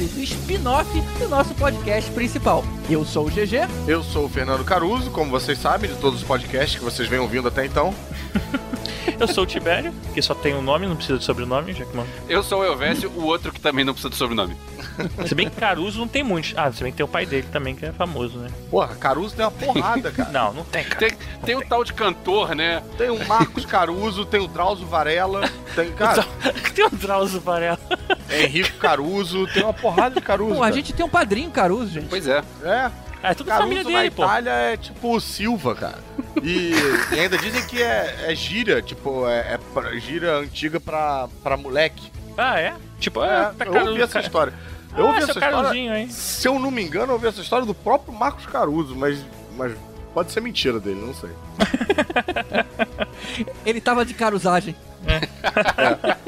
O spin-off do nosso podcast principal. Eu sou o GG. Eu sou o Fernando Caruso, como vocês sabem, de todos os podcasts que vocês vêm ouvindo até então. Eu sou o Tibério, que só tem um nome, não precisa de sobrenome, já que mano. Eu sou o Elvésio, o outro que também não precisa de sobrenome. Se bem que Caruso não tem muitos. Ah, se bem que tem o pai dele também, que é famoso, né? Porra, Caruso tem uma porrada, cara. Não, não tem, cara. Tem, tem um tal de cantor, né? Tem o Marcos Caruso, tem o Drauzio Varela, tem, cara, tem o Drauzio Varela. Henrique Caruso, tem uma porrada de Caruso. Pô, a gente tem um padrinho Caruso, gente. Pois é. É, Ah, é tudo Caruso família na dele, pô. Itália é tipo o Silva, cara. E, e ainda dizem que é, é gíria, tipo, é, é gíria antiga pra, pra moleque. Ah, é? Tipo, É, ah, tá eu Caruso, ouvi essa cara. história. Eu Ah, ouvi seu essa história. Hein? Se eu não me engano, eu ouvi essa história do próprio Marcos Caruso, mas, mas pode ser mentira dele, não sei. Ele tava de carusagem.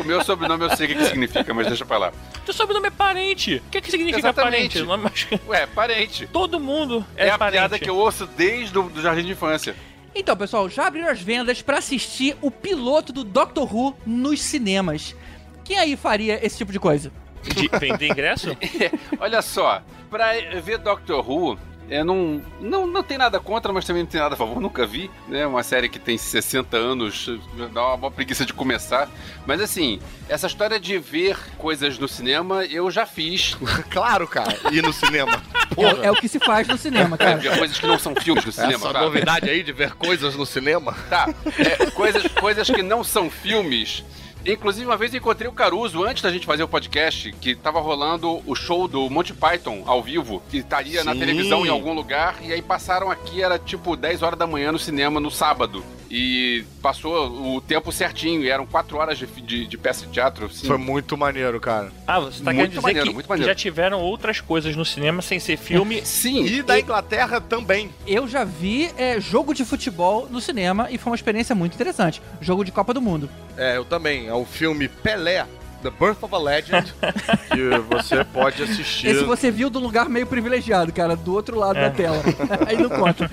O meu sobrenome eu sei o que, que significa, mas deixa pra lá. Teu sobrenome é parente. O que, que significa Exatamente. parente? Ué, parente. Todo mundo É, é, a parente. piada que eu ouço desde o do jardim de infância. Então, pessoal, já abriram as vendas pra assistir o piloto do Doctor Who nos cinemas. Quem aí faria esse tipo de coisa? De vender ingresso? Olha só, pra ver Doctor Who, eu não, não, não tem nada contra, mas também não tem nada a favor, nunca vi, né? Uma série que tem 60 anos, dá uma, uma preguiça de começar. Mas assim, essa história de ver coisas no cinema, eu já fiz. claro, cara, ir no cinema. É, Porra, é o que se faz no cinema, cara. Ver coisas que não são filmes no cinema, essa tá? novidade aí de ver coisas no cinema. Tá, é, coisas, coisas que não são filmes. Inclusive, uma vez eu encontrei o Caruso antes da gente fazer o podcast, que tava rolando o show do Monty Python ao vivo, que estaria na televisão em algum lugar, e aí passaram aqui, era tipo 10 horas da manhã no cinema no sábado. E passou o tempo certinho, e eram 4 horas de, de, de peça de teatro. assim. Foi muito maneiro, cara. Ah, você tá Muito querendo dizer maneiro, que, muito que maneiro. já tiveram outras coisas no cinema sem ser filme. Sim, E da Inglaterra também. Eu já vi é, jogo de futebol no cinema e foi uma experiência muito interessante. Jogo de Copa do Mundo. É, eu também. É o filme Pelé, The Birth of a Legend, que você pode assistir. Esse você viu do lugar meio privilegiado, cara, do outro lado É. da tela. Aí não conta.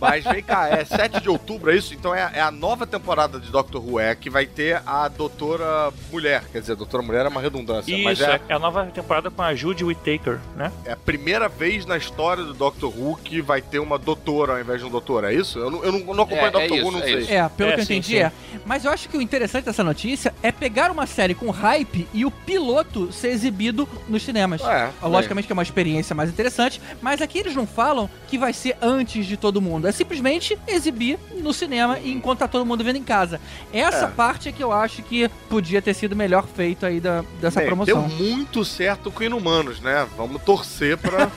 Mas vem cá, é 7 de outubro, é isso? Então é, é a nova temporada de Doctor Who, é que vai ter a Doutora Mulher. Quer dizer, Doutora Mulher é uma redundância, mas Isso, é, é a nova temporada com a Judy Whittaker, né? é a primeira vez na história do Doctor Who que vai ter uma doutora ao invés de um doutor, é isso? Eu não, eu não, não acompanho É, Doctor é Who, isso, não é sei. isso. É, pelo É, que eu entendi sim. é. Mas eu acho que o interessante dessa notícia é pegar uma série com hype e o piloto ser exibido nos cinemas. É, Logicamente que é uma experiência mais interessante, mas aqui eles não falam que vai ser antes de todo mundo. É simplesmente exibir no cinema e enquanto tá todo mundo vendo em casa. Essa É. parte é que eu acho que podia ter sido melhor feito aí da, dessa Bem, promoção. Deu muito certo com Inumanos, né? Vamos torcer pra.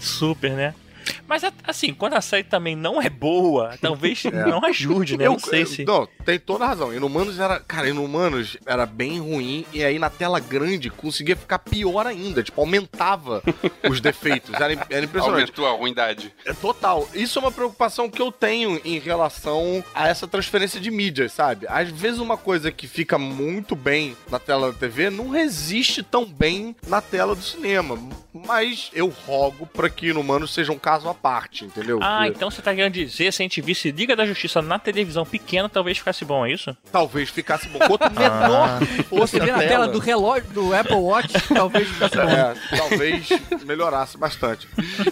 Super, né? Mas assim, quando a série também não é boa, talvez É. não ajude, né? não sei se. Não, tem toda a razão. Inumanos era. Cara, Inumanos era bem ruim e aí na tela grande conseguia ficar pior ainda. Tipo, aumentava os defeitos. Era, era impressionante. aumentou a ruindade. É total. Isso é uma preocupação que eu tenho em relação a essa transferência de mídia, sabe? Às vezes uma coisa que fica muito bem na tela da TV não resiste tão bem na tela do cinema. Mas eu rogo pra que Inumanos seja um caso à parte, entendeu? Ah, Que então você tá querendo dizer se a gente visse Liga da Justiça na televisão pequena, talvez ficasse bom, é isso? Talvez ficasse bom. Quanto menor que fosse Você vê a na tela do relógio do Apple Watch, talvez ficasse bom. É, talvez melhorasse bastante.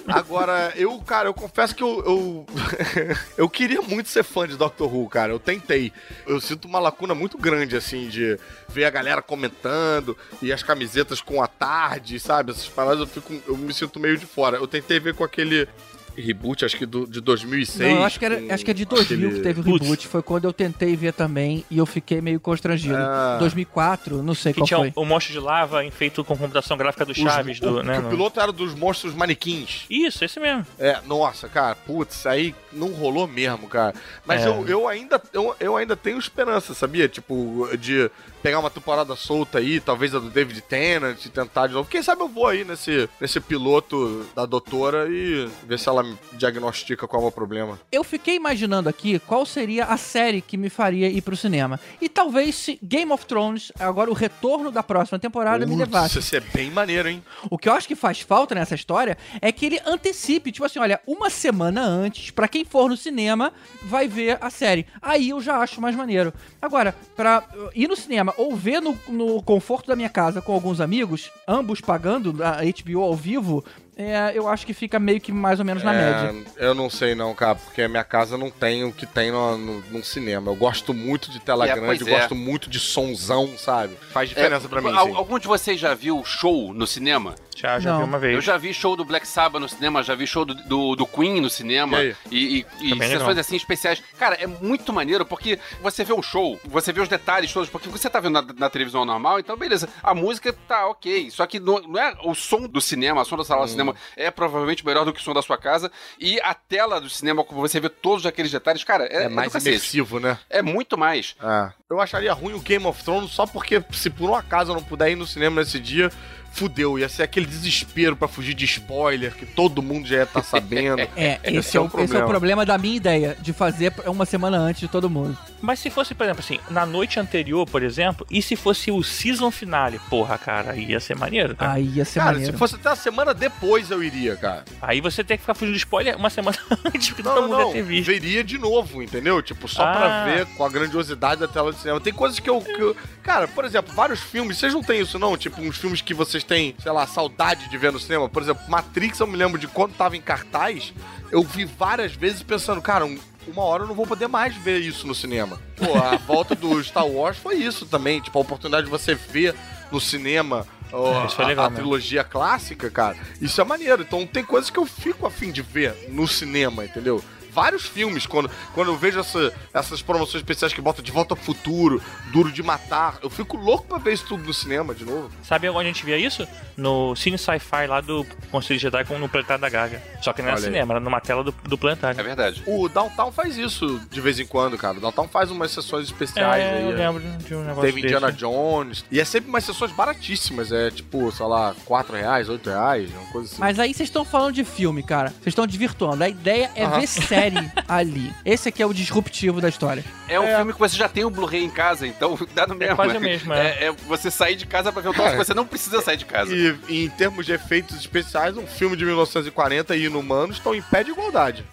Agora, eu, cara, eu confesso que eu, eu, eu queria muito ser fã de Doctor Who, cara. Eu tentei. Eu sinto uma lacuna muito grande, assim, de ver a galera comentando e as camisetas com a tarde, sabe? Essas paradas eu, fico, eu me sinto meio de fora. Eu tentei ver com aquele reboot, acho que do, de 2006. Não, acho que, era, com acho que é de 2000 aquele- que teve o Putz. reboot. Foi quando eu tentei ver também e eu fiquei meio constrangido. Ah. 2004, não sei Que qual tinha foi. o, o monstro de lava feito com computação gráfica do Os- Chaves, do, o, né? que o piloto era dos monstros manequins. Isso, esse mesmo. É, nossa, cara, putz, aí não rolou mesmo, cara. Mas É. eu, eu, ainda, eu, eu ainda tenho esperança, sabia? Tipo, de pegar uma temporada solta aí, talvez a do David Tennant, e tentar de novo. Quem sabe eu vou aí nesse, nesse piloto da doutora e ver se ela me diagnostica qual é o problema. Eu fiquei imaginando aqui qual seria a série que me faria ir pro cinema. E talvez se Game of Thrones, agora o retorno da próxima temporada, me Putz, levasse. Isso é bem maneiro, hein? O que eu acho que faz falta nessa história é que ele antecipe, tipo assim, olha, uma semana antes, pra quem for no cinema, vai ver a série. Aí eu já acho mais maneiro. Agora, pra uh, ir no cinema ou ver no, no conforto da minha casa com alguns amigos, ambos pagando a HBO ao vivo, é, eu acho que fica meio que mais ou menos na É, média. Eu não sei não, cara, porque a minha casa não tem o que tem no, no, num cinema. Eu gosto muito de tela É, grande, é. gosto muito de sonzão, sabe? Faz diferença pra mim, al- sim. Algum de vocês já viu show no cinema? Já, já Não. vi uma vez. Eu já vi show do Black Sabbath no cinema, já vi show do, do, do Queen no cinema E e, e, e sessões assim especiais. Cara, é muito maneiro porque você vê o show, você vê os detalhes todos, porque você tá vendo na, na televisão normal, então beleza, a música tá ok. Só que não, não é o som do cinema, o som da sala Hum. do cinema é provavelmente melhor do que o som da sua casa. E a tela do cinema, como você vê todos aqueles detalhes, cara, é, É mais do cacete. imersivo, né? É muito mais. É. Eu acharia ruim o Game of Thrones só porque se por um acaso eu não puder ir no cinema nesse dia, fudeu. Ia ser aquele desespero pra fugir de spoiler que todo mundo já ia estar sabendo. É, esse, Esse é é o, o esse é o problema. problema da minha ideia, de fazer uma semana antes de todo mundo. Mas se fosse, por exemplo, assim, na noite anterior, por exemplo, e se fosse o season finale? Porra, cara, aí ia ser maneiro, cara. Aí ia ser Cara, maneiro. se fosse até a semana depois eu iria, cara. Aí você tem que ficar fugindo de spoiler uma semana antes, porque Não, todo mundo não, ia ter visto. veria de novo, entendeu? Tipo, só Ah. pra ver com a grandiosidade da tela de cinema. Tem coisas que eu, que eu- Cara, por exemplo, vários filmes, vocês não têm isso não? Tipo, uns filmes que vocês têm, sei lá, saudade de ver no cinema. Por exemplo, Matrix, eu me lembro de quando tava em cartaz, eu vi várias vezes pensando, cara, um- uma hora eu não vou poder mais ver isso no cinema. Pô, a volta do Star Wars foi isso também. Tipo, a oportunidade de você ver no cinema ó, É, a- legal a, mesmo. trilogia clássica, cara. Isso é maneiro. Então tem coisas que eu fico afim de ver no cinema, entendeu? Vários filmes, quando, quando eu vejo essa- essas promoções especiais que botam De Volta ao Futuro, Duro de Matar, eu fico louco pra ver isso tudo no cinema de novo. Sabe onde a gente via isso? No Cine Sci-Fi lá do Conselho Jedi com no Planetário da Gaga. Só que não era Olha aí. cinema, era numa tela do, do É Planetário. verdade. O Downtown faz isso de vez em quando, cara. O Downtown faz umas sessões especiais É, aí. eu é. lembro de um negócio Teve Indiana desse. Jones. E é sempre umas sessões baratíssimas. É tipo, sei lá, 4 reais, 8 reais, uma coisa assim. Mas aí vocês estão falando de filme, cara. Vocês estão desvirtuando. A ideia é Aham. ver série ali. Esse aqui é o disruptivo da história. É um filme que você já tem o Blu-ray em casa, então dá no mesmo. quase o mesmo, é. É, é você sair de casa pra ver o troço que você não precisa sair de casa. E em termos de efeitos especiais, um filme de 1940 e Inumanos estão em pé de igualdade.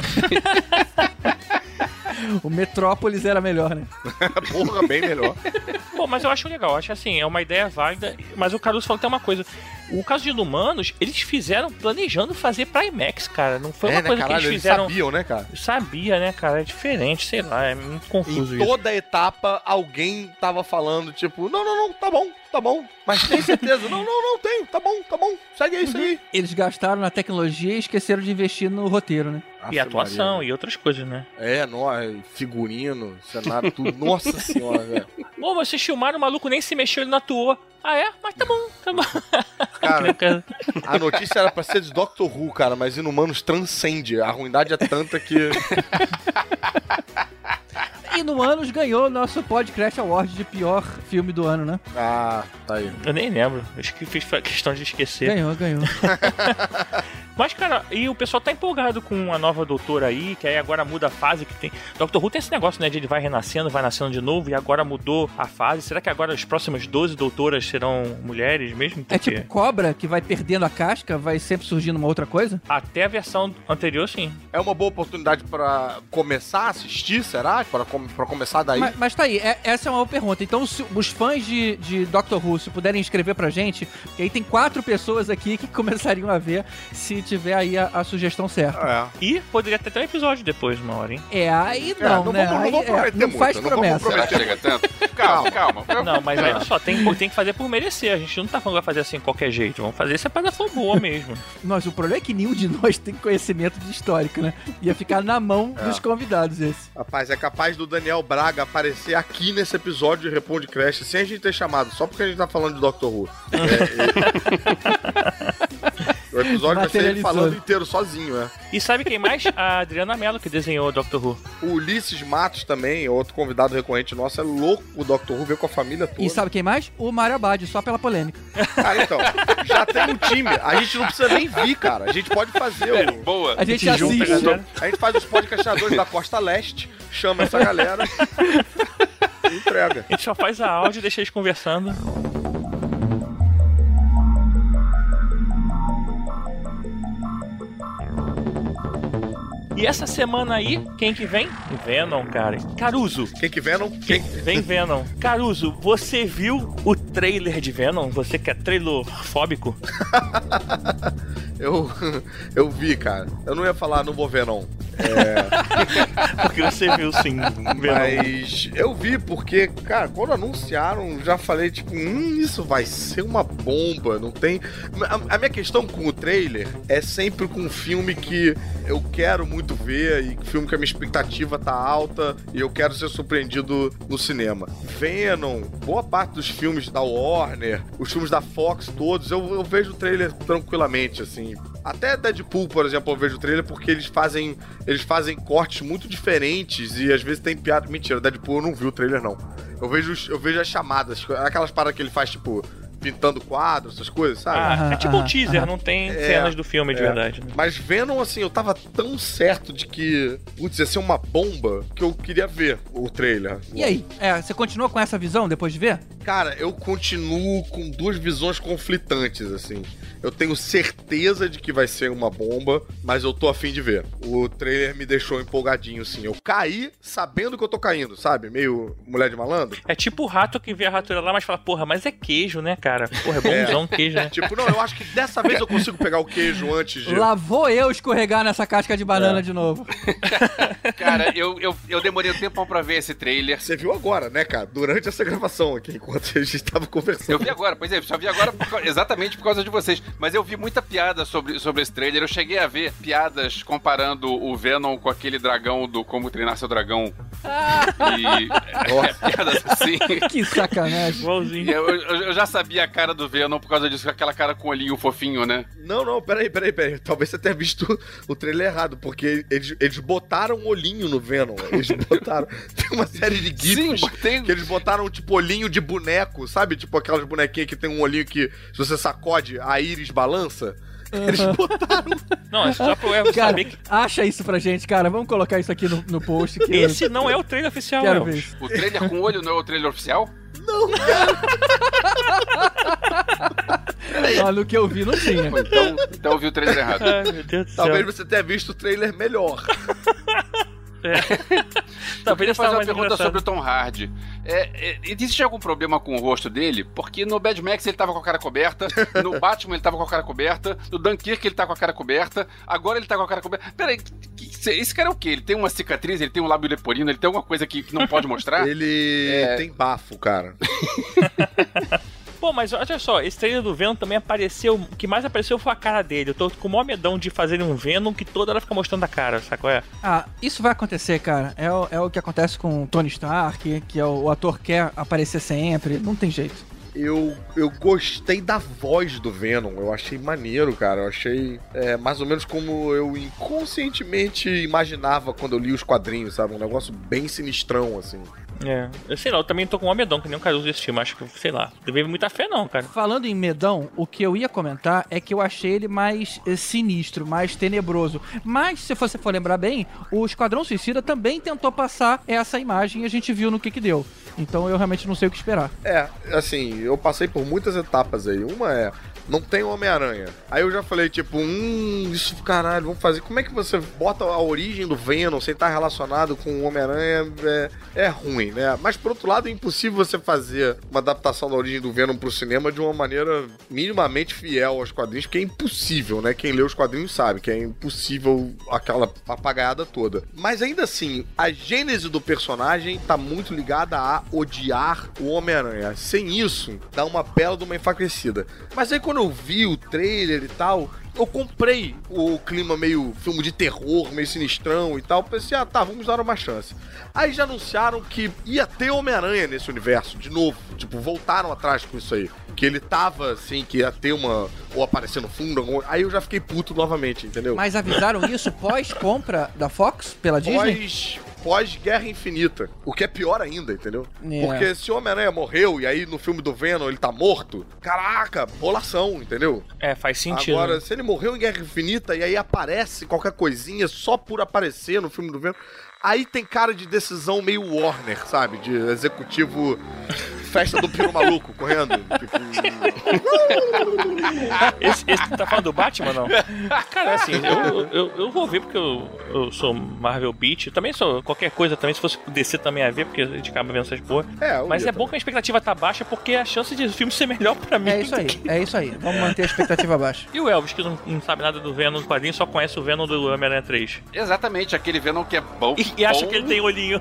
O Metrópolis era melhor, né? Porra, bem melhor. Pô, mas eu acho legal, eu acho assim, é uma ideia válida, mas o Caruso falou tem uma coisa. O caso de Inumanos, eles fizeram planejando fazer pra IMAX, cara. Não foi uma é, né, coisa caralho, que eles fizeram. sabiam, né, cara? Sabia, né, cara? É diferente, sei lá, é muito confuso Em isso. toda etapa, alguém tava falando, tipo, não, não, não, tá bom, tá bom. Mas tem certeza? não, não, não, tenho, tá bom, tá bom. Segue aí, segue aí. Eles gastaram na tecnologia e esqueceram de investir no roteiro, né? E atuação Maria. e outras coisas, né? É, no, figurino, cenário, tudo. Nossa senhora, velho. Pô, vocês filmaram, o maluco nem se mexeu, ele não atuou. Ah, é? Mas tá bom, tá bom. Cara, a notícia era pra ser de Doctor Who, cara, mas Inumanos transcende. A ruindade é tanta que. E no Anos ganhou o nosso Podcast Award de pior filme do ano, né? Ah, tá aí. Eu nem lembro. Acho que fiz questão de esquecer. Ganhou, ganhou. Mas, cara, e o pessoal tá empolgado com a nova doutora aí, que aí agora muda a fase que tem. Doctor Who tem esse negócio, né? De ele vai renascendo, vai nascendo de novo, e agora mudou a fase. Será que agora as próximas 12 doutoras serão mulheres mesmo? É tipo cobra que vai perdendo a casca, vai sempre surgindo uma outra coisa? até a versão anterior, sim. É uma boa oportunidade pra começar a assistir, será? Pra, com- pra começar daí? Mas, mas tá aí, é- essa é uma boa pergunta. Então, se os fãs de, de Doctor Who, se puderem escrever pra gente, que aí tem quatro pessoas aqui que começariam a ver se tiver aí a, a sugestão certa. É. E poderia ter até um episódio depois, uma hora, hein? É, aí É, não, não né? vamos- não Aí, vamos é, prometer não muito, faz não vamos promessa. Será que chega tanto? Calma, calma. Não, mas olha só, tem, tem que fazer por merecer. A gente não tá falando que vai fazer assim de qualquer jeito. Vamos fazer se a parada for boa mesmo. Nós, o problema é que nenhum de nós tem conhecimento de histórico, né? Ia ficar na mão É. dos convidados esse. Rapaz, é capaz do Daniel Braga aparecer aqui nesse episódio de Responde Crash sem a gente ter chamado, só porque a gente tá falando de Doctor Who. É, é- O episódio vai ser ele falando inteiro sozinho, né? E sabe quem mais? A Adriana Mello, que desenhou o Doctor Who. O Ulisses Matos também, outro convidado recorrente nosso, é louco o Dr. Who, veio com a família toda. E sabe quem mais? O Mário Abad, só pela polêmica. Ah, então, já tem um time. A gente não precisa nem vir, cara. A gente pode fazer É, o... Boa. A gente gente junta, assiste. galera. A gente faz os podcastadores da Costa Leste, chama essa galera e entrega. A gente só faz a áudio e deixa eles conversando. E essa semana aí, quem que vem? Venom, cara. Caruso. Quem que Venom? Quem... Vem Venom. Caruso, você viu o trailer de Venom? Você que é trailer fóbico? Eu, eu vi, cara. Eu não ia falar, não vou ver, não. Porque você viu sim, Venom. Mas eu vi porque, cara, quando anunciaram, já falei, tipo, hum, isso vai ser uma bomba, não tem. A, a minha questão com o trailer é sempre com um filme que eu quero muito ver e filme que a minha expectativa tá alta e eu quero ser surpreendido no cinema. Venom, boa parte dos filmes da Warner, os filmes da Fox todos, eu, eu vejo o trailer tranquilamente, assim. Até Deadpool, por exemplo, eu vejo o trailer porque eles fazem eles fazem cortes muito diferentes e às vezes tem piada. Mentira, Deadpool eu não vi o trailer, não. Eu vejo, eu vejo as chamadas, aquelas paradas que ele faz, tipo, pintando quadros, essas coisas, sabe? Ah, é tipo um teaser, não tem É, cenas do filme de é. verdade. né? Mas Venom, assim, eu tava tão certo de que, putz, ia ser uma bomba que eu queria ver o trailer. E aí? É, você continua com essa visão depois de ver? Cara, eu continuo com duas visões conflitantes, assim. Eu tenho certeza de que vai ser uma bomba, mas eu tô afim de ver. O trailer me deixou empolgadinho, assim. Eu caí sabendo que eu tô caindo, sabe? Meio mulher de malandro. É tipo o rato que vê a ratura lá, mas fala, porra, mas é queijo, né, cara? Porra, é bonzão queijo, né? Tipo, não, eu acho que dessa vez eu consigo pegar o queijo antes de. Lá vou eu escorregar nessa casca de banana É. de novo. Cara, eu, eu, eu demorei um tempão pra ver esse trailer. Você viu agora, né, cara? Durante essa gravação aqui, enquanto a gente tava conversando. Eu vi agora, pois é, só vi agora por exatamente por causa de vocês. Mas eu vi muita piada sobre, sobre esse trailer. Eu cheguei a ver piadas comparando o Venom com aquele dragão do Como Treinar Seu Dragão. E é, piadas assim. Que sacanagem. Igualzinho. Eu, eu- eu já sabia a cara do Venom por causa disso, aquela cara com olhinho fofinho, né? Não, não, peraí, peraí, peraí. Talvez você tenha visto o trailer errado, porque eles, eles botaram um olhinho no Venom. Eles botaram. Tem uma série de Sim, gifs botei. que eles botaram, tipo, olhinho de boneco, sabe? Tipo aquelas bonequinhas que tem um olhinho que, se você sacode, a íris balança. Eles botaram. Não, é só pro Elvis Cara, saber que acha isso pra gente, cara. Vamos colocar isso aqui no, no post. Que esse não é o trailer oficial, eu quero. O trailer com olho não é o trailer oficial? Ó, no que eu vi, não tinha. Então, então eu vi o trailer errado. Ai, meu Deus do céu. Talvez você tenha visto o trailer melhor. Eu Talvez queria essa fazer uma mais pergunta engraçada. sobre o Tom Hardy. É, é, existe algum problema com o rosto dele? Porque no Bad Max ele tava com a cara coberta, no Batman ele tava com a cara coberta, no Dunkirk ele tá com a cara coberta, agora ele tá com a cara coberta. Peraí, que- que- esse cara é o quê? Ele tem uma cicatriz, ele tem um lábio leporino, ele tem alguma coisa que, que não pode mostrar? Ele É. tem bafo, cara. Pô, mas olha só, esse trailer do Venom também apareceu. O que mais apareceu foi a cara dele. Eu tô com o maior medão de fazer um Venom que toda hora fica mostrando a cara, sabe qual é? Ah, isso vai acontecer, cara. É, o- é o que acontece com o Tony Stark, que é o, o ator quer aparecer sempre. Não tem jeito. Eu, eu gostei da voz do Venom. Eu achei maneiro, cara. Eu achei é, mais ou menos como eu inconscientemente imaginava quando eu li os quadrinhos, sabe? Um negócio bem sinistrão, assim. É. Eu sei lá, eu também tô com o maior medão, que nem o Caruso desse filme. Acho que, sei lá, não teve muita fé, não, cara. Falando em medão, o que eu ia comentar é que eu achei ele mais eh, sinistro, mais tenebroso. Mas, se você for lembrar bem, o Esquadrão Suicida também tentou passar essa imagem e a gente viu no que que deu. Então eu realmente não sei o que esperar. É, assim, eu passei por muitas etapas aí. Uma é. Não tem Homem-Aranha. Aí eu já falei, tipo, hum, isso caralho, vamos fazer. Como é que você bota a origem do Venom sem estar relacionado com o Homem-Aranha? É, é ruim, né? Mas por outro lado, é impossível você fazer uma adaptação da origem do Venom pro cinema de uma maneira minimamente fiel aos quadrinhos, porque é impossível, né? Quem lê os quadrinhos sabe que é impossível aquela papagaiada toda. Mas ainda assim, a gênese do personagem tá muito ligada a odiar o Homem-Aranha. Sem isso, dá uma bela de uma enfraquecida. Mas aí quando eu vi o trailer e tal, eu comprei o clima meio filme de terror, meio sinistrão e tal. Pensei, ah, tá, vamos dar uma chance. Aí já anunciaram que ia ter Homem-Aranha nesse universo, de novo. Tipo, voltaram atrás com isso aí. Que ele tava, assim, que ia ter uma. Ou aparecer no fundo. algum- Aí eu já fiquei puto novamente, entendeu? Mas avisaram isso pós-compra da Fox pela Disney? Pós, pós Guerra Infinita. O que é pior ainda, entendeu? É. Porque se o Homem-Aranha morreu e aí no filme do Venom ele tá morto, caraca, bolação, entendeu? É, faz sentido. Agora, né? se ele morreu em Guerra Infinita e aí aparece qualquer coisinha só por aparecer no filme do Venom, aí tem cara de decisão meio Warner, sabe? De executivo festa do Piro Maluco correndo. Esse, esse tá falando do Batman, não? Cara, assim, eu, eu, eu vou ver porque eu, eu sou Marvel Beat. Eu também sou qualquer coisa também. Se fosse DC também ia ver, porque a gente acaba vendo essas porra. É, Mas é bom que a expectativa tá baixa porque a chance de o filme ser melhor pra mim. É isso aí, é isso aí. Vamos manter a expectativa baixa. E o Elvis, que não, não sabe nada do Venom do quadrinho, só conhece o Venom do Homem-Aranha 3. Exatamente, aquele Venom que é bom. E, e acha bom. que ele tem olhinho.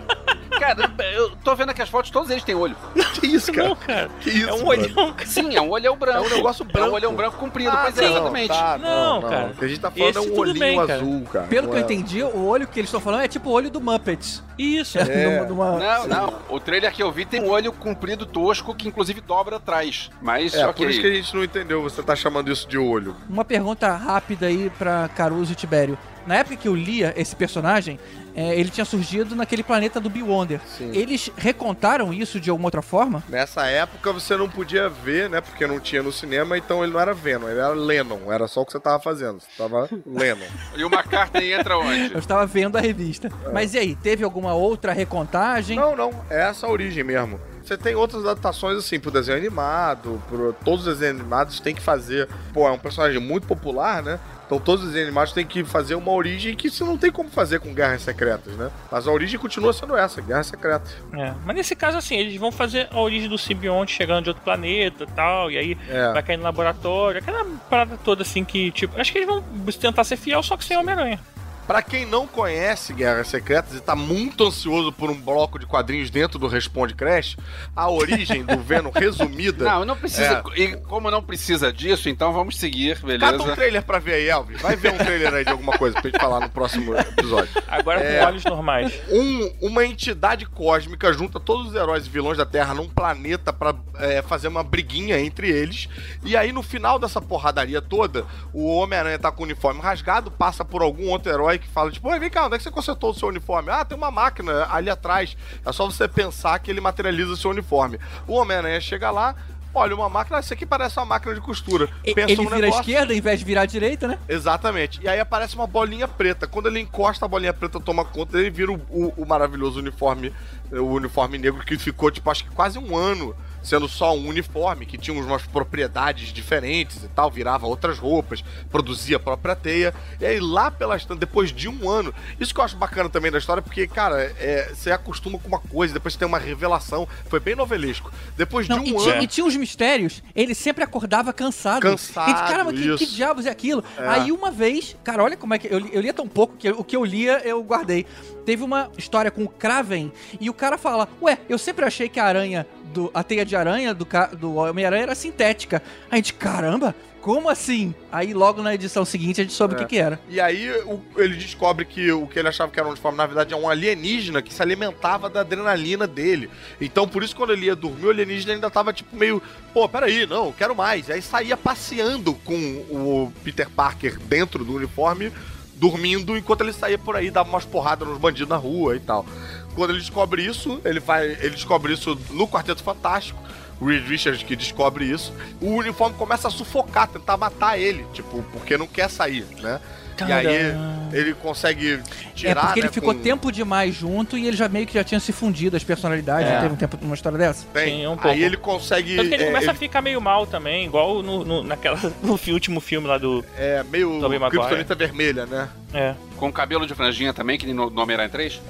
Cara, eu tô vendo aqui as fotos, todos eles têm olho. Que isso, cara? Não, cara. Que isso, é um mano? olhão, cara. Sim, é um olhão branco. É um negócio É branco. um olhão branco comprido, Ah, pois é, não, exatamente. tá, Não, cara. O que a gente tá falando Esse é um olhinho bem, cara. azul, cara. Pelo Não que eu é- entendi, o olho que eles estão falando é tipo o olho do Muppets. Isso. É. Numa- numa- Não, não. O trailer que eu vi tem um olho comprido tosco que inclusive dobra atrás. Mas, É, ok. por isso que a gente não entendeu. Você tá chamando isso de olho. Uma pergunta rápida aí pra Caruso e Tibério. Na época que eu lia esse personagem, é, ele tinha surgido naquele planeta do Beyonder. Sim. Eles recontaram isso de alguma outra forma? Nessa época você não podia ver, né? Porque não tinha no cinema, então ele não era Venom, ele era Lennon. Era só o que você tava fazendo. Você tava Lennon. E o McCartney entra onde? Eu estava vendo a revista. Mas e aí, teve alguma outra recontagem? Não, não. É essa a origem mesmo. Você tem outras adaptações, assim, pro desenho animado, pro... todos os desenhos animados tem que fazer. Pô, é um personagem muito popular, né? Então todos os animados têm que fazer uma origem que você não tem como fazer com Guerras Secretas, né? Mas a origem continua sendo essa, Guerra Secreta. É, mas nesse caso, assim, eles vão fazer a origem do simbionte chegando de outro planeta e tal, e aí É. vai cair no laboratório, aquela parada toda assim que, tipo, acho que eles vão tentar ser fiel, só que sem Homem-Aranha. Pra quem não conhece Guerras Secretas e tá muito ansioso por um bloco de quadrinhos dentro do Responde Crash, a origem do Venom resumida. Não, não precisa. É. E como não precisa disso, então vamos seguir, Cata um beleza? trailer pra ver aí, Elvis. Vai ver um trailer aí de alguma coisa pra gente falar no próximo episódio. Agora É. com olhos normais. Um- uma entidade cósmica junta todos os heróis e vilões da Terra num planeta pra é, fazer uma briguinha entre eles. E aí, no final dessa porradaria toda, o Homem-Aranha tá com o uniforme rasgado, passa por algum outro herói que fala, tipo, "Oi, vem cá, onde é que você consertou o seu uniforme? Ah, tem uma máquina ali atrás. É só você pensar que ele materializa o seu uniforme. O Homem-Aranha chega lá. Olha, uma máquina, isso aqui parece uma máquina de costura. Pensa ele um vira à negócio, esquerda em vez de virar à direita, né? Exatamente. E aí aparece uma bolinha preta. Quando ele encosta a bolinha preta, toma conta, ele vira o, o- o maravilhoso uniforme, o uniforme negro que ficou, tipo, acho que quase um ano sendo só um uniforme, que tinha umas propriedades diferentes e tal, virava outras roupas, produzia a própria teia. E aí lá pelas depois de um ano, isso que eu acho bacana também da história, porque, cara, é, você acostuma com uma coisa, depois tem uma revelação. Foi bem novelesco. Depois Não, de e, um tinha, ano. e tinha uns mistérios, ele sempre acordava cansado. Cansado, E, caramba, que, que diabos é aquilo? É. Aí uma vez, cara, olha como é que. Eu, eu lia tão pouco que o que eu lia eu guardei. Teve uma história com o Kraven e o cara fala: Ué, eu sempre achei que a aranha, do, a teia de aranha do, do Homem-Aranha era sintética. A gente, caramba, como assim? Aí logo na edição seguinte a gente soube o É. que, que era. E aí o- ele descobre que o que ele achava que era um uniforme, na verdade, é um alienígena que se alimentava da adrenalina dele. Então, por isso, quando ele ia dormir, o alienígena ainda tava, tipo, meio, pô, peraí, não, quero mais. Aí saía passeando com o Peter Parker dentro do uniforme, dormindo, enquanto ele saía por aí, dava umas porradas nos bandidos na rua e tal. Quando ele descobre isso, ele vai. Ele descobre isso no Quarteto Fantástico. O Reed Richards que descobre isso. O uniforme começa a sufocar, tentar matar ele, tipo, porque não quer sair, né? E aí ele consegue tirar, é porque ele né, ficou com- tempo demais junto e ele já meio que já tinha se fundido as personalidades. É. Não teve um tempo uma história dessa? Tem. Sim, um pouco. aí ele consegue. Tanto que ele é, começa a ele ficar meio mal também, igual no, no, naquela, no último filme lá do. é meio. Kryptonita vermelha, né? É. Com cabelo de franjinha também, que nem no, no Homem-Aranha 3?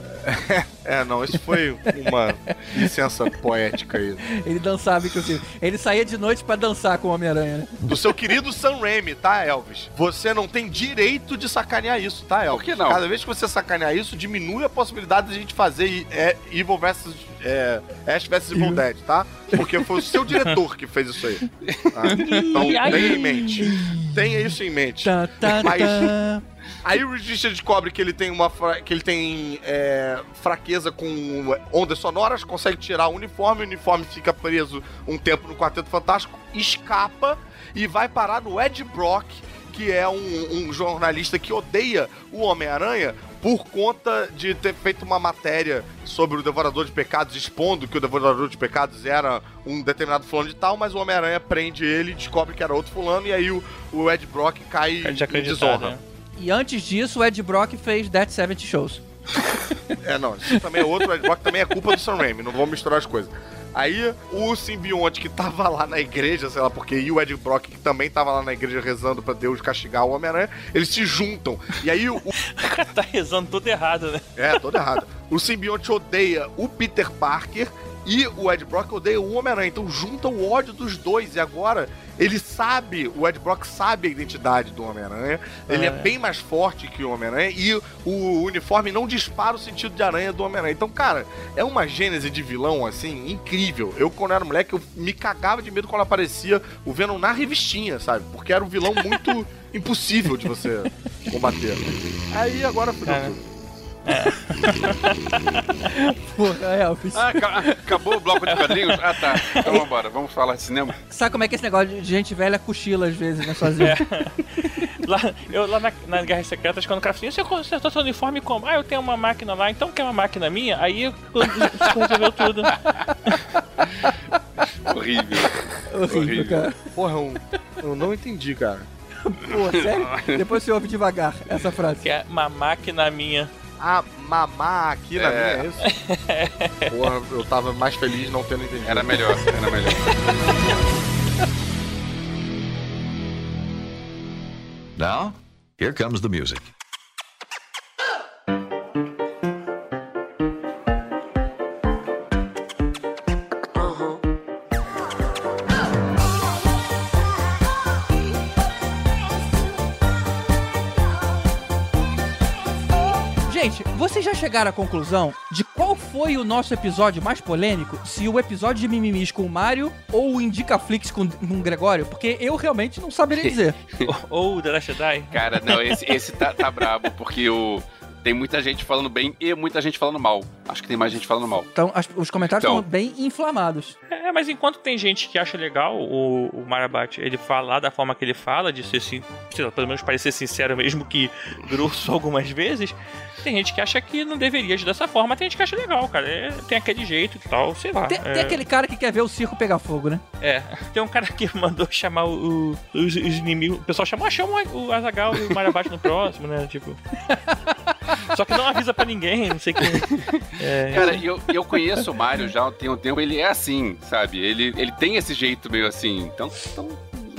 É, não, isso foi uma licença poética aí. Ele dançava, inclusive. Ele saía de noite pra dançar com o Homem-Aranha, né? Do seu querido Sam Raimi, tá, Elvis? Você não tem direito de sacanear isso, tá, Elvis? Por que não? Cada vez que você sacanear isso, diminui a possibilidade de a gente fazer é, Evil vs. É, Ash vs Evil Dead, tá? Porque foi o seu diretor que fez isso aí. tá? Então tenha em mente. Tenha isso em mente. Tá, tá, Mas- tá. Aí o Richard descobre que ele tem uma fra- que ele tem é, fraqueza com ondas sonoras, consegue tirar o uniforme, o uniforme fica preso um tempo no Quarteto Fantástico, escapa e vai parar no Ed Brock, que é um, um jornalista que odeia o Homem-Aranha por conta de ter feito uma matéria sobre o Devorador de Pecados, expondo que o Devorador de Pecados era um determinado fulano de tal, mas o Homem-Aranha prende ele, descobre que era outro fulano, e aí o, o Ed Brock cai de em desonra. né? E antes disso, o Ed Brock fez Dead 70 Shows. É, não, isso também é outro, o Ed Brock também é culpa do Sam Raimi, não vamos misturar as coisas. Aí, o simbionte que tava lá na igreja, sei lá porque, e o Ed Brock que também tava lá na igreja rezando pra Deus castigar o Homem-Aranha, eles se juntam. E aí, o, O cara tá rezando tudo errado, né? é, todo errado. O simbionte odeia o Peter Parker e o Ed Brock odeia o Homem-Aranha. Então junta o ódio dos dois. E agora ele sabe, o Ed Brock sabe a identidade do Homem-Aranha. Ele é. É. bem mais forte que o Homem-Aranha. E o uniforme não dispara o sentido de aranha do Homem-Aranha. Então, cara, é uma gênese de vilão, assim, incrível. Eu, quando era moleque, eu me cagava de medo quando aparecia o Venom na revistinha, sabe? Porque era um vilão muito impossível de você combater. Aí agora fudeu Tudo. Porra, Elvis. Ah, aca- acabou o bloco de quadrinhos? Ah, tá. Então vambora, vamos falar de cinema. Sabe como é que esse negócio de gente velha cochila às vezes, né, sozinho? Lá, eu, lá na, nas Guerras Secretas, quando o cara fala assim, você consertou seu uniforme como? Ah, eu tenho uma máquina lá, então quer uma máquina minha? Aí você resolveu tudo. Horrível. Horrível, Horrível. cara. Porra, eu, eu não entendi, cara. Pô, sério? Depois você ouve devagar essa frase. Que é uma máquina minha. Ah, mamar aqui na É. minha, é isso? Porra, eu tava mais feliz não tendo entendido. Era melhor, era melhor. Now, here comes the music. Vocês já chegaram à conclusão de qual foi o nosso episódio mais polêmico? Se o episódio de Mimimis com o Mario ou o Indicaflix com, com o Gregório? Porque eu realmente não saberia dizer. Ou o The Last Jedi. Cara, não, esse, esse tá, tá brabo, porque o. Tem muita gente falando bem e muita gente falando mal. Acho que tem mais gente falando mal. Então, as- os comentários estão bem inflamados. É, mas enquanto tem gente que acha legal o, o Marabat ele falar da forma que ele fala, de ser lá, pelo menos parecer sincero mesmo que grosso algumas vezes, tem gente que acha que não deveria agir dessa forma, tem gente que acha legal, cara. É, tem aquele jeito e tal, sei lá. Tem, é, tem aquele cara que quer ver o circo pegar fogo, né? é. Tem um cara que mandou chamar o, o- os, os inimigos. O pessoal chamou, ah, chama o Azagal e o Marabat no próximo, né? Tipo. Só que não avisa pra ninguém, não sei o que. É, Cara, eu, eu conheço o Mario já tem um tempo, ele é assim, sabe? Ele, ele tem esse jeito meio assim. Então, então,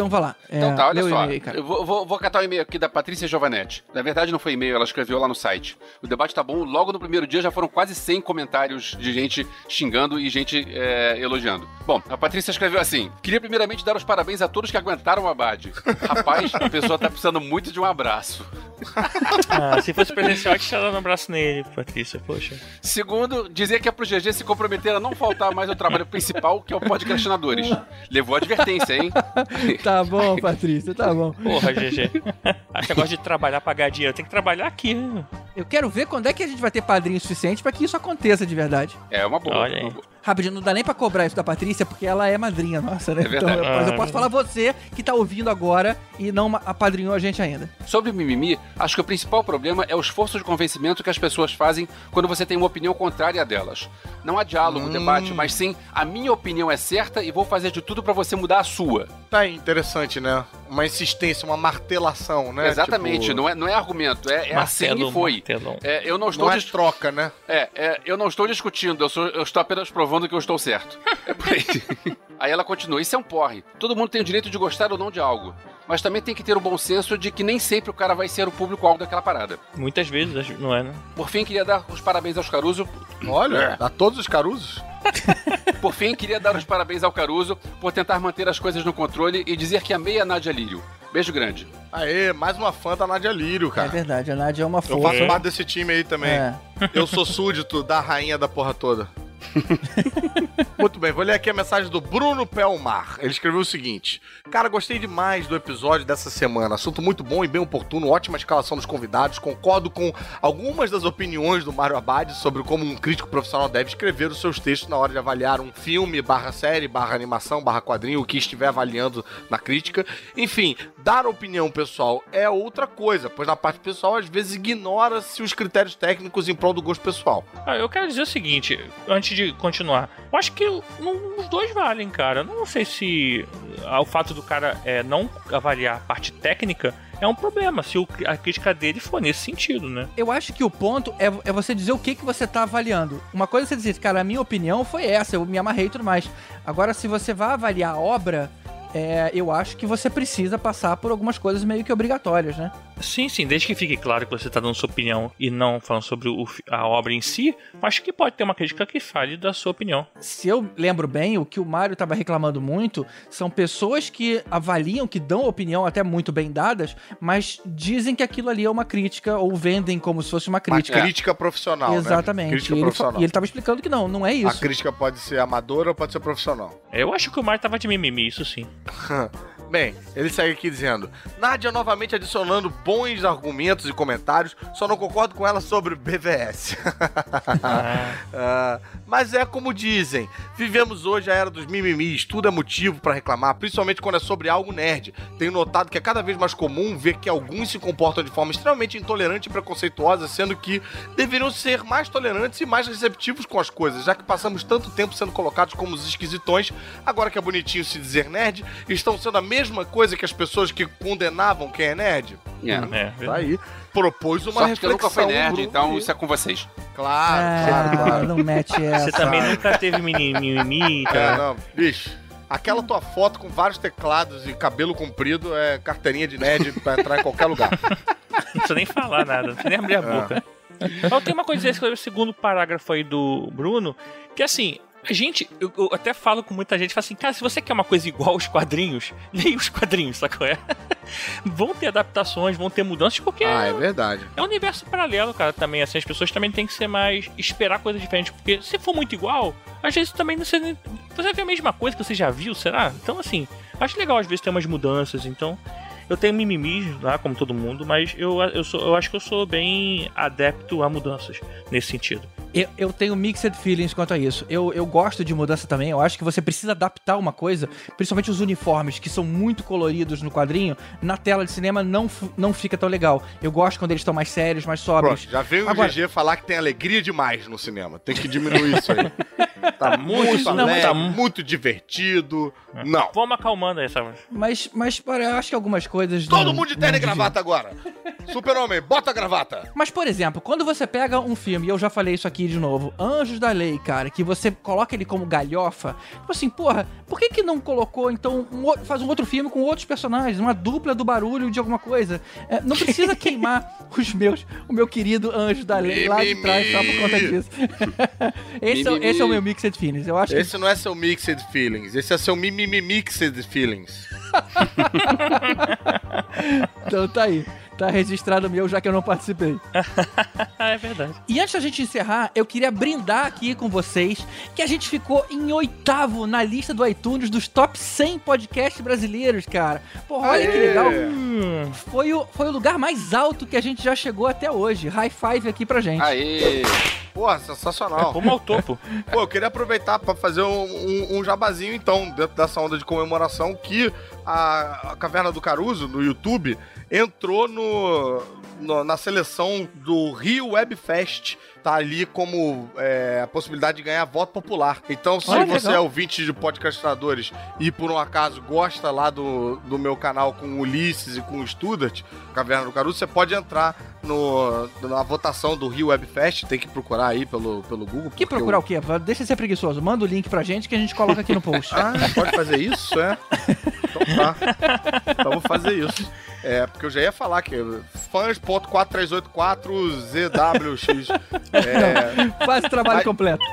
Então vai lá. É, então tá, olha o só. e-mail aí, cara. Eu vou, vou, vou catar o e-mail aqui da Patrícia Giovanetti. Na verdade, não foi e-mail, ela escreveu lá no site. O debate tá bom. Logo no primeiro dia já foram quase 100 comentários de gente xingando e gente é, elogiando. Bom, a Patrícia escreveu assim: Queria primeiramente dar os parabéns a todos que aguentaram o Abad. Rapaz, a pessoa tá precisando muito de um abraço. Ah, se fosse presencial, eu tinha dado um abraço nele, Patrícia, poxa. Segundo, dizer que é pro GG se comprometer a não faltar mais ao trabalho principal, que é o podcastinadores. Levou advertência, hein? Tá bom, Patrícia, tá bom. Porra, GG. Acho que gosta de trabalhar, pagar dinheiro. Tem que trabalhar aqui, né? Eu quero ver quando é que a gente vai ter padrinho suficiente pra que isso aconteça de verdade. É uma boa. Olha aí. uma boa. Rapidinho, não dá nem pra cobrar isso da Patrícia, porque ela é madrinha nossa, né? É. Então, eu- mas eu Ah, posso falar você que tá ouvindo agora e não apadrinhou a gente ainda. Sobre o mimimi, acho que o principal problema é o esforço de convencimento que as pessoas fazem quando você tem uma opinião contrária a delas. Não há diálogo, Hum. debate, mas sim a minha opinião é certa e vou fazer de tudo pra você mudar a sua. Tá aí, interessante, né? Uma insistência, uma martelação, né? Exatamente, Tipo, não, é, não é argumento, é, é assim Martelo, e foi. É, eu não estou Não é dis- troca, né? É, é, eu não estou discutindo, eu, sou- eu estou apenas provando que eu estou certo. É por aí. aí ela continua, isso é um porre. Todo mundo tem o direito de gostar ou não de algo. mas também tem que ter o bom senso de que nem sempre o cara vai ser o público-alvo daquela parada. Muitas vezes, não é, né? Por fim, queria dar os parabéns aos Caruso. Olha, a todos os Caruzos. Por fim, queria dar os parabéns ao Caruso por tentar manter as coisas no controle e dizer que amei a Nádia Lírio. Beijo grande. Aê, mais uma fã da Nádia Lírio, É cara. verdade, a Nádia é uma Eu força. faço parte desse time aí também. É. Eu sou súdito da rainha da porra toda. Muito bem, vou ler aqui a mensagem do Bruno Pelmar. Ele escreveu o seguinte: Cara, gostei demais do episódio dessa semana. Assunto muito bom e bem oportuno, ótima escalação dos convidados. Concordo com algumas das opiniões do Mário Abad sobre como um crítico profissional deve escrever os seus textos na hora de avaliar um filme, barra série, barra animação, barra quadrinho, o que estiver avaliando na crítica. Enfim, dar opinião pessoal é outra coisa, pois na parte pessoal às vezes ignora-se os critérios técnicos em prol do gosto pessoal. Ah, eu quero dizer o seguinte, antes de continuar. Eu acho que não- os dois valem, cara. Não sei se ah, o fato do cara é, não avaliar a parte técnica é um problema, se a crítica dele for nesse sentido, né? Eu acho que o ponto é, é você dizer o que, que você tá avaliando. Uma coisa é você dizer, cara, a minha opinião foi essa, eu me amarrei e tudo mais. Agora, se você vai avaliar a obra, é, eu acho que você precisa passar por algumas coisas meio que obrigatórias, né? Sim, sim, desde que fique claro que você tá dando sua opinião e não falando sobre o a obra em si, acho que pode ter uma crítica que fale da sua opinião. Se eu lembro bem, o que o Mário tava reclamando muito são pessoas que avaliam, que dão opinião até muito bem dadas, mas dizem que aquilo ali é uma crítica ou vendem como se fosse uma Uma crítica. crítica profissional. né? Exatamente. Crítica E ele, profissional. e ele tava explicando que não, não é A isso. crítica pode ser amadora ou pode ser profissional. Eu acho que o Mario tava de mimimi, isso sim. Bem, ele segue aqui dizendo: Nádia novamente adicionando bons argumentos e comentários, só não concordo com ela sobre BVS. Ah, mas é como dizem, vivemos hoje a era dos mimimis, tudo é motivo pra reclamar, principalmente quando é sobre algo nerd. Tenho notado que é cada vez mais comum ver que alguns se comportam de forma extremamente intolerante e preconceituosa, sendo que deveriam ser mais tolerantes e mais receptivos com as coisas, já que passamos tanto tempo sendo colocados como os esquisitões, agora que é bonitinho se dizer nerd, estão sendo a mesma coisa que as pessoas que condenavam quem é nerd. É. É, Tá aí. Propôs uma Sorte que eu reflexão. nunca fui nerd, então isso é com vocês. Claro, Ah, claro, claro. não mete essa. Você também nunca teve mini- mimimi, É, não, bicho. Aquela tua foto com vários teclados e cabelo comprido é carteirinha de nerd pra entrar em qualquer lugar. Não precisa nem falar nada, não precisa nem abrir a É. boca. Mas tem uma coisa a dizer sobre o segundo parágrafo aí do Bruno, que assim, a gente, eu, eu até falo com muita gente, falo assim, cara, se você quer uma coisa igual aos quadrinhos, leia os quadrinhos, sacou? É? vão ter adaptações, vão ter mudanças, porque Ah, é verdade. é um universo paralelo, cara, também, assim, as pessoas também têm que ser mais, esperar coisas diferentes, porque se for muito igual, às vezes também não sei, você vai ver a mesma coisa que você já viu, será? Então, assim, acho legal às vezes ter umas mudanças, então... Eu tenho mimimis lá, como todo mundo, mas eu, eu, sou, eu acho que eu sou bem adepto a mudanças nesse sentido. Eu, eu tenho mixed feelings quanto a isso. Eu, eu gosto de mudança também. Eu acho que você precisa adaptar uma coisa, principalmente os uniformes, que são muito coloridos no quadrinho. Na tela de cinema não, não fica tão legal. Eu gosto quando eles estão mais sérios, mais sóbrios. Pronto, já veio o Agora- GG falar que tem alegria demais no cinema. Tem que diminuir isso aí. Tá muito Não, alegre, tá- muito divertido. Não. Vamos acalmando aí, sabe? Mas, mas para, eu acho que algumas coisas. Todo não- mundo de terno e gravata agora. Super-Homem, bota a gravata. Mas, por exemplo, quando você pega um filme, e eu já falei isso aqui de novo, Anjos da Lei, cara, que você coloca ele como galhofa, tipo assim, porra, por que que não colocou, então, um faz um outro filme com outros personagens, uma dupla do barulho de alguma coisa? É, não precisa queimar os meus, o meu querido Anjo da Lei lá de trás só por conta disso. esse, é, o- esse é o meu Mixed Feelings, eu acho que... Esse não é seu mixed feelings, esse é seu mimimi mixed feelings. Então tá aí, tá registrado meu, já que eu não participei. É verdade. E antes da gente encerrar, eu queria brindar aqui com vocês que a gente ficou em oitavo na lista do iTunes dos top 100 podcasts brasileiros, cara. Porra, olha que Aê! legal. Hum, Foi o, foi o lugar mais alto que a gente já chegou até hoje. High five aqui pra gente. Aê! Pô, sensacional. como ao topo. Pô, eu queria aproveitar pra fazer um, um- um jabazinho, então, dentro dessa onda de comemoração, que a, a Caverna do Caruso, no YouTube, entrou no, no- na seleção do Rio Web Fest. Tá ali como é, a possibilidade de ganhar voto popular. Então, se Olha, você legal. é ouvinte de podcastadores e por um acaso gosta lá do, do meu canal com o Ulisses e com o Studart, Caverna do Caruso, você pode entrar no, na votação do Rio Web Fest. Tem que procurar aí pelo, pelo Google. Que procurar o- o quê? Deixa de ser preguiçoso. Manda o link pra gente que a gente coloca aqui no post. ah, pode fazer isso, é? Então então tá. então vou fazer isso. É, porque eu já ia falar que fãs.4384ZWX. É... Faz o trabalho mas, completo.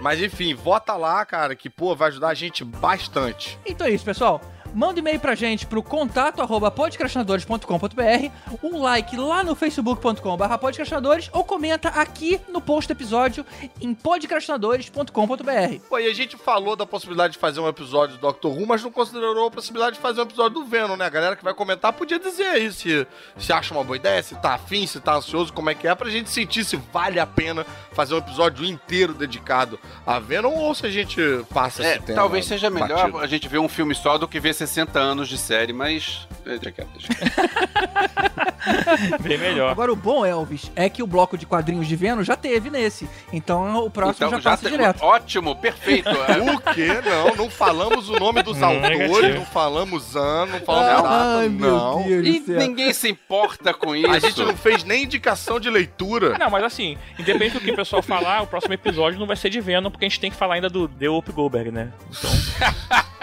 Mas enfim, vota lá, cara, que pô, vai ajudar a gente bastante. Então é isso, pessoal manda um e-mail pra gente pro contato arroba podcastinadores.com.br, um like lá no facebook.com barra podcastinadores ou comenta aqui no post do episódio em podcastinadores.com.br. Pô, e a gente falou da possibilidade de fazer um episódio do Doctor Who, mas não considerou a possibilidade de fazer um episódio do Venom, né? A galera que vai comentar podia dizer aí se, se acha uma boa ideia, se tá afim, se tá ansioso, como é que é, pra gente sentir se vale a pena fazer um episódio inteiro dedicado a Venom ou se a gente passa é, Talvez seja melhor batido. a gente ver um filme só do que ver 60 anos de série, mas. É, deixa quieto, deixa quieto. Bem melhor. Agora, o bom, Elvis, é que o bloco de quadrinhos de Vênus já teve nesse. Então o próximo então, já, já passa te... direto. Ótimo, perfeito. o quê? Não, não falamos o nome dos autores, não falamos ano, não falamos ah, nada. Ai, não. e ninguém se importa com isso. A gente não fez nem indicação de leitura. Não, mas assim, independente do que o pessoal falar, o próximo episódio não vai ser de Venom, porque a gente tem que falar ainda do The Up Goldberg, né? Então.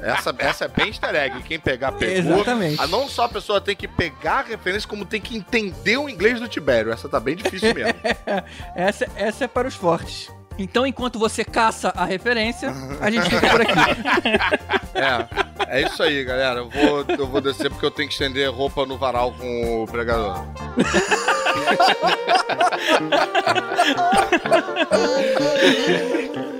Essa, essa é bem easter egg. Quem pegar, pegou. Exatamente. Ah, não só a pessoa tem que pegar a referência, como tem que entender o inglês do Tibério. Essa tá bem difícil mesmo. essa, essa é para os fortes. Então, enquanto você caça a referência, a gente fica por aqui. É, é isso aí, galera. Eu vou, eu vou descer porque eu tenho que estender roupa no varal com o pregador.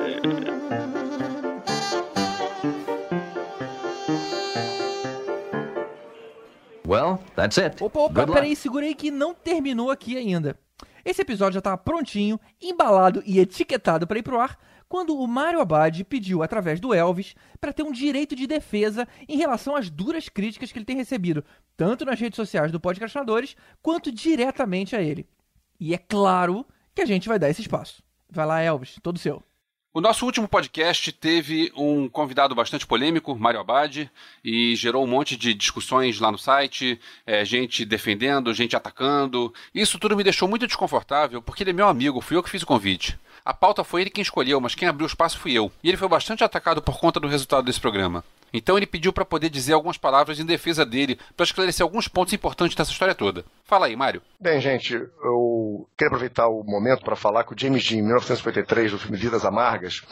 Well, that's it. Opa, opa, peraí, segurei que não terminou aqui ainda. Esse episódio já estava prontinho, embalado e etiquetado para ir pro ar, quando o Mario Abad pediu, através do Elvis, para ter um direito de defesa em relação às duras críticas que ele tem recebido, tanto nas redes sociais do Podcastinadores, quanto diretamente a ele. E é claro que a gente vai dar esse espaço. Vai lá, Elvis, todo seu. O nosso último podcast teve um convidado bastante polêmico, Mário Abad, e gerou um monte de discussões lá no site, é, gente defendendo, gente atacando. Isso tudo me deixou muito desconfortável, porque ele é meu amigo, fui eu que fiz o convite. A pauta foi ele quem escolheu, mas quem abriu o espaço fui eu. E ele foi bastante atacado por conta do resultado desse programa. Então ele pediu para poder dizer algumas palavras em defesa dele, para esclarecer alguns pontos importantes dessa história toda. Fala aí, Mário. Bem, gente, eu quero aproveitar o momento para falar que o James Dean, em 1953, no filme Vidas Amargas,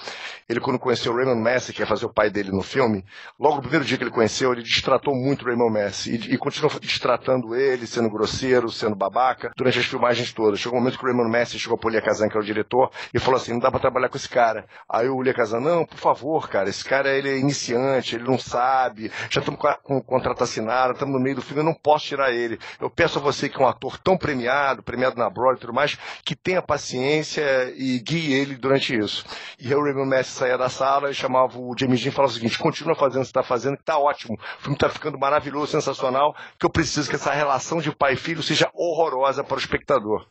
ele quando conheceu o Raymond Massey, que ia fazer o pai dele no filme, logo no primeiro dia que ele conheceu, ele destratou muito o Raymond Massey e, e continuou destratando ele, sendo grosseiro, sendo babaca, durante as filmagens todas. Chegou um momento que o Raymond Massey chegou para o Lia Kazan, que era o diretor, e falou assim, não dá para trabalhar com esse cara. Aí o Lia Kazan, não, por favor, cara, esse cara ele é iniciante, ele não sabe, já estamos com o contrato assinado, estamos no meio do filme, eu não posso tirar ele. Eu peço a você que é um ator tão premiado, premiado na Broadway e tudo mais, que tenha paciência e guie ele durante isso. E o Raymond Messi saía da sala e chamava o James Dean e falava o seguinte, continua fazendo o que está fazendo, que está ótimo, o filme está ficando maravilhoso, sensacional, que eu preciso que essa relação de pai e filho seja horrorosa para o espectador.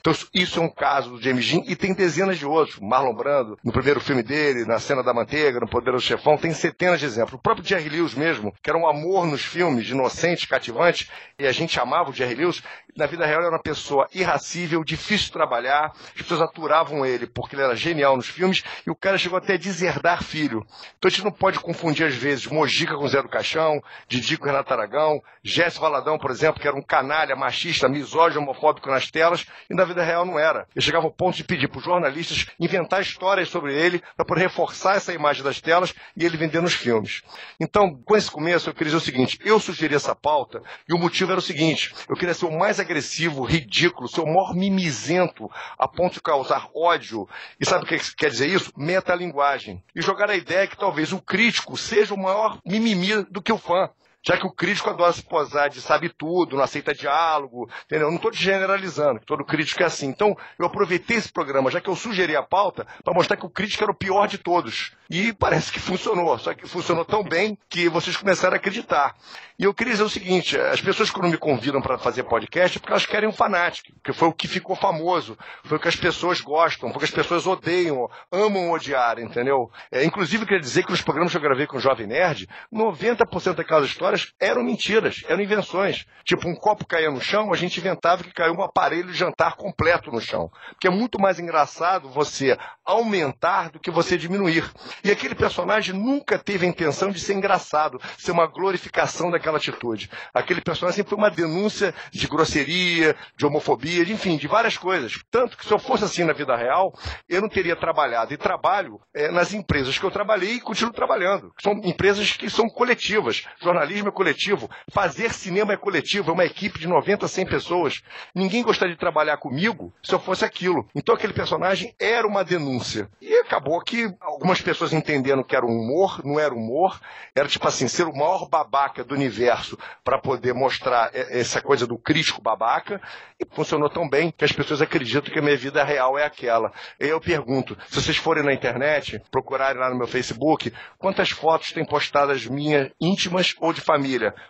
Então, isso é um caso do James Dean e tem dezenas de outros. Marlon Brando, no primeiro filme dele, na cena da manteiga, no Poderoso Chefão, tem centenas de exemplos. O próprio Jerry Lewis mesmo, que era um amor nos filmes, inocente, cativante, e a gente amava o Jerry Lewis, na vida real ele era uma pessoa irracível, difícil de trabalhar, as pessoas aturavam ele porque ele era genial nos filmes, e o cara chegou até a deserdar filho. Então a gente não pode confundir às vezes Mojica com Zé do Caixão, Didi com Renato Aragão, Jéssica Valadão, por exemplo, que era um canalha, machista, misógino, homofóbico nas telas, e na vida real não era. Ele chegava ao ponto de pedir para os jornalistas inventar histórias sobre ele para poder reforçar essa imagem das telas e ele vender nos filmes. Então, com esse começo, eu queria dizer o seguinte: eu sugeri essa pauta e o motivo era o seguinte: eu queria ser o mais agressivo, ridículo, ser o maior mimizento a ponto de causar ódio. E sabe o que quer dizer isso? Metalinguagem. E jogar a ideia que talvez o crítico seja o maior mimimi do que o fã já que o crítico adora se posar de sabe tudo, não aceita diálogo, entendeu? Não estou generalizando, que todo crítico é assim. Então, eu aproveitei esse programa, já que eu sugeri a pauta, para mostrar que o crítico era o pior de todos. E parece que funcionou, só que funcionou tão bem que vocês começaram a acreditar. E eu queria dizer o seguinte: as pessoas que não me convidam para fazer podcast é porque elas querem um fanático, que foi o que ficou famoso, foi o que as pessoas gostam, foi o que as pessoas odeiam, amam odiar, entendeu? É, inclusive, eu queria dizer que nos programas que eu gravei com o Jovem Nerd, 90% daquelas histórias histórias eram mentiras, eram invenções. Tipo, um copo caía no chão, a gente inventava que caiu um aparelho de jantar completo no chão. Porque é muito mais engraçado você aumentar do que você diminuir. E aquele personagem nunca teve a intenção de ser engraçado, ser uma glorificação daquela atitude. Aquele personagem sempre foi uma denúncia de grosseria, de homofobia, de, enfim, de várias coisas. Tanto que se eu fosse assim na vida real, eu não teria trabalhado. E trabalho é, nas empresas que eu trabalhei e continuo trabalhando. São empresas que são coletivas. Jornalismo é coletivo. Fazer cinema é coletivo. É uma equipe de 90, 100 pessoas. Ninguém gostaria de trabalhar comigo se eu fosse aquilo. Então aquele personagem era uma denúncia. E acabou que algumas pessoas entenderam que era um humor, não era humor. Era tipo assim, ser o maior babaca do universo para poder mostrar essa coisa do crítico babaca. E funcionou tão bem que as pessoas acreditam que a minha vida real é aquela. E eu pergunto, se vocês forem na internet, procurarem lá no meu Facebook, quantas fotos tem postadas minhas íntimas ou de família?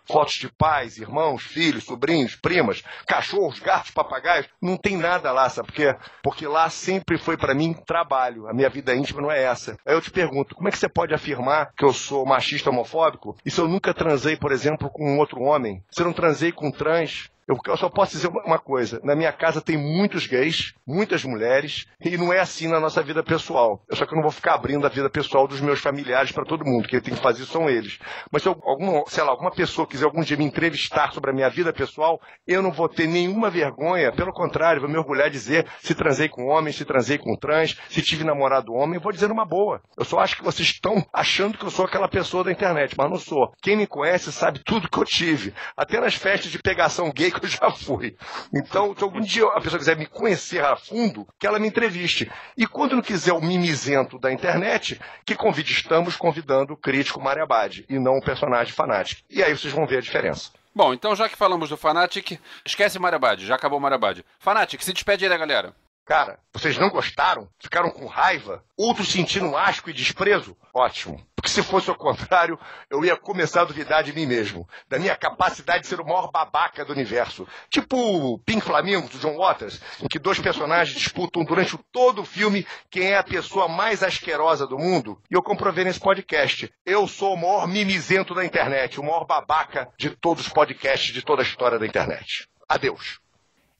Fotos de pais, irmãos, filhos, sobrinhos, primas, cachorros, gatos, papagaios? Não tem nada lá, sabe por quê? Porque lá sempre foi para mim trabalho. A minha vida íntima não é essa. Aí eu te pergunto, como é que você pode afirmar que eu sou machista homofóbico? E se eu nunca transei, por exemplo, com um outro homem? Se eu não transei com trans? Eu, eu, só posso dizer uma coisa: na minha casa tem muitos gays, muitas mulheres, e não é assim na nossa vida pessoal. Eu só que eu não vou ficar abrindo a vida pessoal dos meus familiares para todo mundo, que tem que fazer são eles. Mas se alguma, sei lá, alguma pessoa quiser algum dia me entrevistar sobre a minha vida pessoal, eu não vou ter nenhuma vergonha, pelo contrário, vou me orgulhar de dizer se transei com homem, se transei com trans, se tive namorado homem, eu vou dizer uma boa. Eu só acho que vocês estão achando que eu sou aquela pessoa da internet, mas não sou. Quem me conhece sabe tudo que eu tive. Até nas festas de pegação gay que eu já fui. Então, se algum dia a pessoa quiser me conhecer a fundo, que ela me entreviste. E quando não quiser o mimizento da internet, que convide, estamos convidando o crítico Mariabade e não o personagem fanático. E aí vocês vão ver a diferença. Bom, então já que falamos do Fanatic, esquece Mariabade, já acabou Mariabade. Fanatic, se despede aí da galera. Cara, vocês não gostaram? Ficaram com raiva? Outros sentindo asco e desprezo? Ótimo. Porque se fosse o contrário, eu ia começar a duvidar de mim mesmo. Da minha capacidade de ser o maior babaca do universo. Tipo Pink Flamingo, do John Waters, em que dois personagens disputam durante todo o filme quem é a pessoa mais asquerosa do mundo. E eu comprovei nesse podcast. Eu sou o maior mimizento da internet, o maior babaca de todos os podcasts de toda a história da internet. Adeus.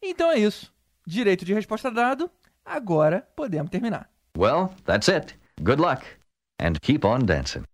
Então é isso. Direito de resposta dado. Agora podemos terminar. Well, that's it. Good luck. And keep on dancing.